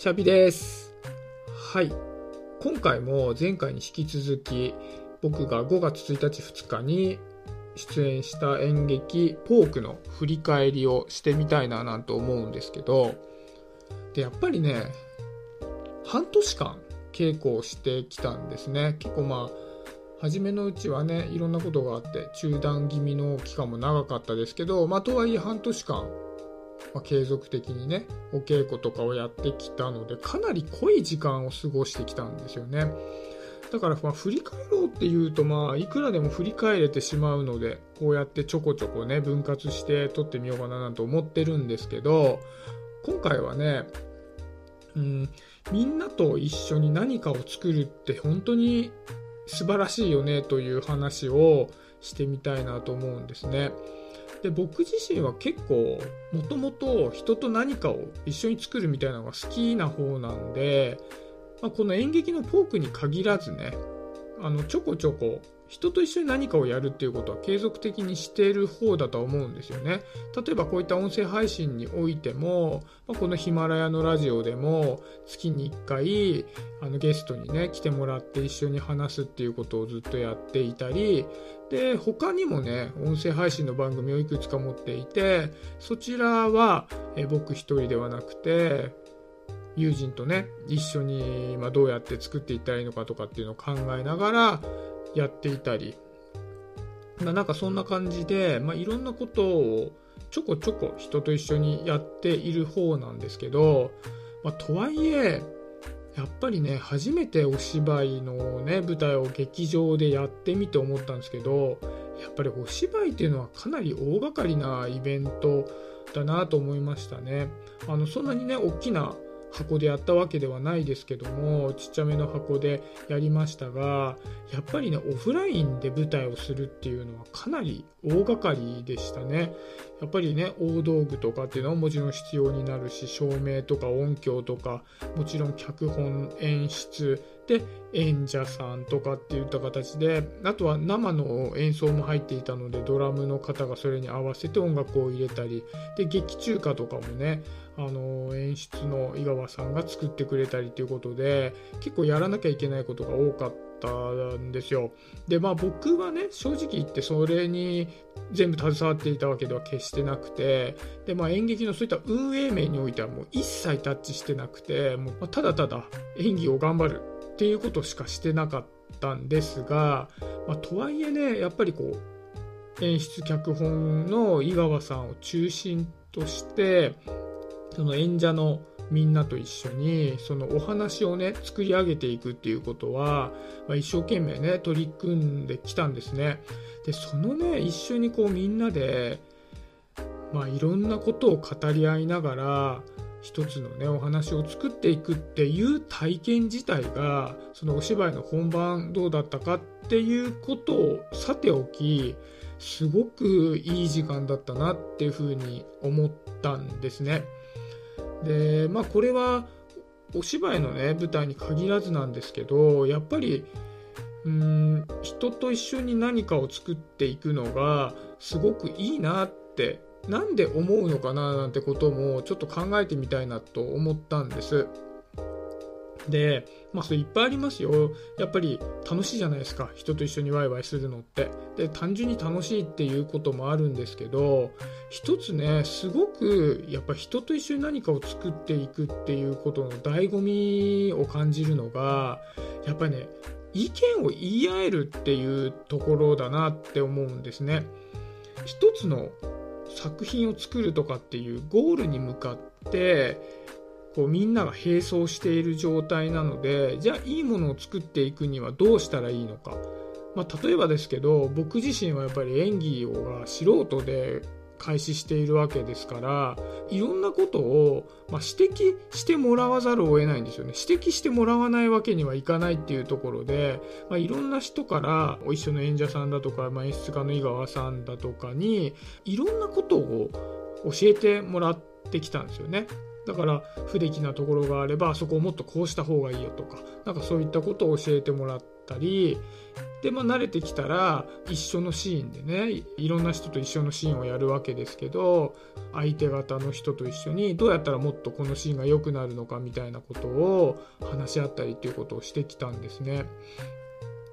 シャビです。はい。今回も前回に引き続き、僕が5月1日2日に出演した演劇ポークの振り返りをしてみたいななんて思うんですけど、で、やっぱりね、半年間稽古をしてきたんですね。結構まあ、初めのうちはね、いろんなことがあって、中断気味の期間も長かったですけど、まあ、とはいえ半年間、まあ、継続的にね、お稽古とかをやってきたので、かなり濃い時間を過ごしてきたんですよね。だから、まあ、振り返ろうっていうと、まあ、いくらでも振り返れてしまうので、こうやってちょこちょこね、分割して撮ってみようかななんて思ってるんですけど、今回はね、うん、みんなと一緒に何かを作るって本当に素晴らしいよねという話をしてみたいなと思うんですね。で僕自身は結構もともと人と何かを一緒に作るみたいなのが好きな方なんで、まあ、この演劇のポークに限らずねあのちょこちょこ人と一緒に何かをやるっていうことは継続的にしている方だとは思うんですよね。例えばこういった音声配信においても、まあ、このヒマラヤのラジオでも月に1回あのゲストにね来てもらって一緒に話すっていうことをずっとやっていたりで他にもね音声配信の番組をいくつか持っていてそちらはえ僕一人ではなくて友人とね一緒に、ま、どうやって作っていったらいいのかとかっていうのを考えながらやっていたり、ま、なんかそんな感じで、まあ、いろんなことをちょこちょこ人と一緒にやっている方なんですけど、まあ、とはいえやっぱりね初めてお芝居のね舞台を劇場でやってみて思ったんですけどやっぱりお芝居っていうのはかなり大掛かりなイベントだなと思いましたね。あのそんなにね大きな箱でやったわけではないですけどもちっちゃめの箱でやりましたがやっぱりねオフラインで舞台をするっていうのはかなり大掛かりでしたね。やっぱりね大道具とかっていうのはもちろん必要になるし照明とか音響とかもちろん脚本演出で演者さんとかっていった形であとは生の演奏も入っていたのでドラムの方がそれに合わせて音楽を入れたりで劇中歌とかもねあの演出の井川さんが作ってくれたりということで結構やらなきゃいけないことが多かったんですよ。でまあ僕はね正直言ってそれに全部携わっていたわけでは決してなくてで、まあ、演劇のそういった運営面においてはもう一切タッチしてなくてもうただただ演技を頑張るっていうことしかしてなかったんですが、まあ、とはいえねやっぱりこう演出脚本の井川さんを中心としてその演者のみんなと一緒にそのお話をね作り上げていくっていうことは、まあ、一生懸命ね取り組んできたんですね。でそのね一緒にこうみんなでまあいろんなことを語り合いながら一つのねお話を作っていくっていう体験自体がそのお芝居の本番どうだったかっていうことをさておきすごくいい時間だったなっていうふうに思ったんですね。でまあこれはお芝居のね舞台に限らずなんですけどやっぱりうん人と一緒に何かを作っていくのがすごくいいなってなんで思うのかななんてこともちょっと考えてみたいなと思ったんです。で、まあそれいっぱいありますよ。やっぱり楽しいじゃないですか。人と一緒にワイワイするのって。で、単純に楽しいっていうこともあるんですけど、一つね、すごくやっぱ人と一緒に何かを作っていくっていうことの醍醐味を感じるのが、やっぱりね、意見を言い合えるっていうところだなって思うんですね。一つの作品を作るとかっていうゴールに向かってこうみんなが並走している状態なのでじゃあいいものを作っていくにはどうしたらいいのか、まあ、例えばですけど僕自身はやっぱり演技をが素人で開始しているわけですからいろんなことを、まあ、指摘してもらわざるを得ないんですよね。指摘してもらわないわけにはいかないっていうところで、まあ、いろんな人から一緒の演者さんだとか、まあ、演出家の井川さんだとかにいろんなことを教えてもらってきたんですよね。だから不出来なところがあればそこをもっとこうした方がいいよとかなんかそういったことを教えてもらってったりで、まあ、慣れてきたら一緒のシーンでねいろんな人と一緒のシーンをやるわけですけど相手方の人と一緒にどうやったらもっとこのシーンが良くなるのかみたいなことを話し合ったりっていうことをしてきたんですね。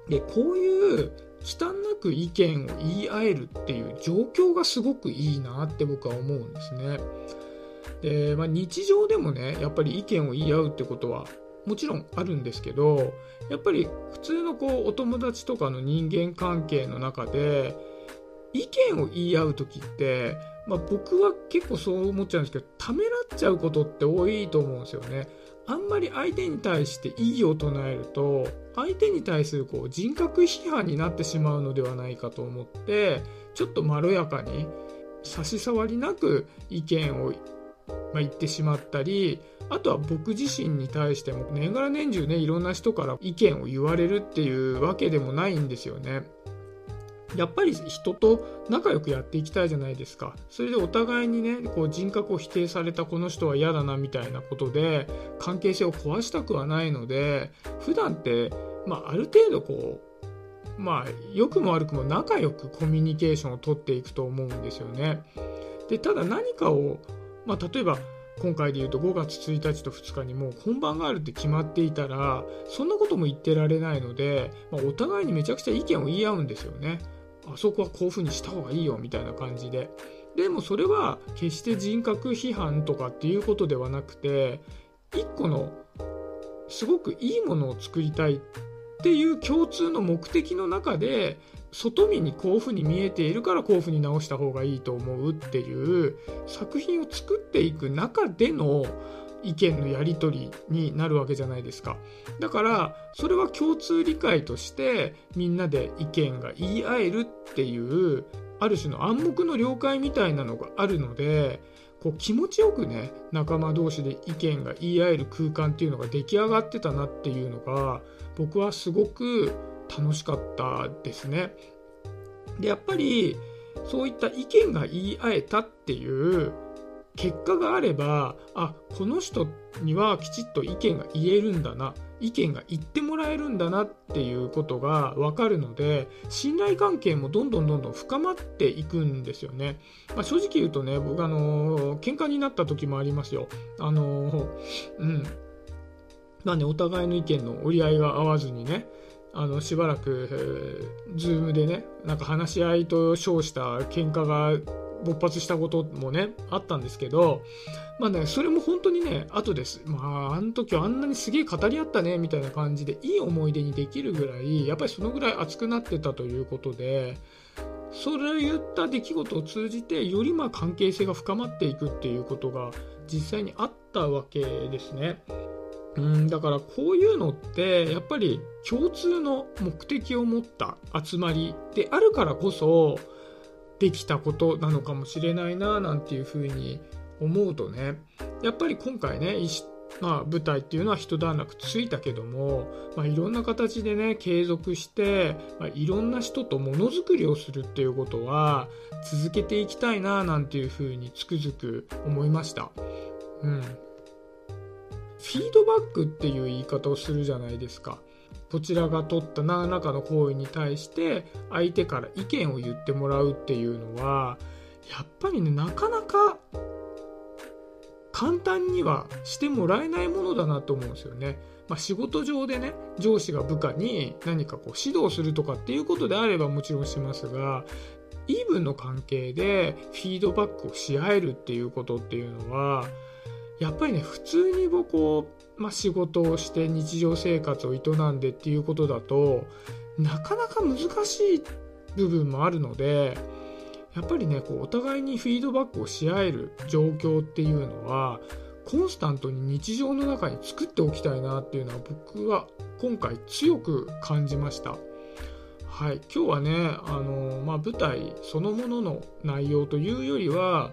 でこういう忌憚なく意見を言い合えるっていう状況がすごくいいなって僕は思うんですね。で、まあ、日常でもねやっぱり意見を言い合うってことはもちろんあるんですけどやっぱり普通のこうお友達とかの人間関係の中で意見を言い合う時って、まあ、僕は結構そう思っちゃうんですけどためらっちゃうことって多いと思うんですよね。あんまり相手に対して異議を唱えると相手に対するこう人格批判になってしまうのではないかと思ってちょっとまろやかに差し障りなく意見を、まあ言ってしまったりあとは僕自身に対しても年がら年中ねいろんな人から意見を言われるっていうわけでもないんですよね。やっぱり人と仲良くやっていきたいじゃないですか。それでお互いにね、こう人格を否定されたこの人は嫌だなみたいなことで、関係性を壊したくはないので、普段って、まあ、ある程度こう、まあ、良くも悪くも仲良くコミュニケーションをとっていくと思うんですよね。で、ただ何かを、まあ、例えば、今回で言うと5月1日と2日にもう本番があるって決まっていたらそんなことも言ってられないので、まあ、お互いにめちゃくちゃ意見を言い合うんですよね。あそこはこういうふうにした方がいいよみたいな感じででもそれは決して人格批判とかっていうことではなくて一個のすごくいいものを作りたいっていう共通の目的の中で外見にこういうふうに見えているからこういうふうに直した方がいいと思うっていう作品を作っていく中での意見のやり取りになるわけじゃないですか。だからそれは共通理解としてみんなで意見が言い合えるっていうある種の暗黙の了解みたいなのがあるのでこう気持ちよくね仲間同士で意見が言い合える空間っていうのが出来上がってたなっていうのが僕はすごく楽しかったですね。でやっぱりそういった意見が言い合えたっていう結果があればあこの人にはきちっと意見が言えるんだな意見が言ってもらえるんだなっていうことが分かるので信頼関係もどんどんどんどん深まっていくんですよね、まあ、正直言うとね僕あの喧嘩になった時もありますよ。あのうん。まあねお互いの意見の折り合いが合わずにねあのしばらく、ズームでねなんか話し合いと称した喧嘩が勃発したこともねあったんですけどまあねそれも本当にね後ですまああの時あんなにすげえ語り合ったねみたいな感じでいい思い出にできるぐらいやっぱりそのぐらい熱くなってたということでそれを言った出来事を通じてよりま関係性が深まっていくっていうことが実際にあったわけですね。うんだからこういうのってやっぱり共通の目的を持った集まりであるからこそできたことなのかもしれないななんていうふうに思うとねやっぱり今回ねまあ、舞台っていうのは一段落ついたけども、まあ、いろんな形でね継続して、まあ、いろんな人とものづくりをするっていうことは続けていきたいななんていうふうにつくづく思いました。うん、フィードバックっていう言い方をするじゃないですか。こちらが取った何らかの行為に対して相手から意見を言ってもらうっていうのはやっぱりねなかなか簡単にはしてもらえないものだなと思うんですよね。まあ、仕事上でね上司が部下に何かこう指導するとかっていうことであればもちろんしますがイーブンの関係でフィードバックをし合えるっていうことっていうのはやっぱりね普通にこう、まあ、仕事をして日常生活を営んでっていうことだとなかなか難しい部分もあるのでやっぱりねこうお互いにフィードバックをし合える状況っていうのはコンスタントに日常の中に作っておきたいなっていうのは僕は今回強く感じました。はい、今日はね、あのまあ、舞台そのものの内容というよりは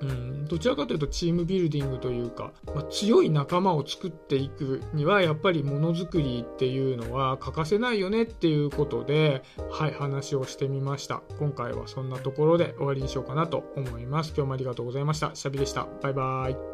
うん、どちらかというとチームビルディングというか、まあ、強い仲間を作っていくにはやっぱりものづくりっていうのは欠かせないよねっていうことで、はい、話をしてみました。今回はそんなところで終わりにしようかなと思います。今日もありがとうございました。シャビでした。バイバーイ。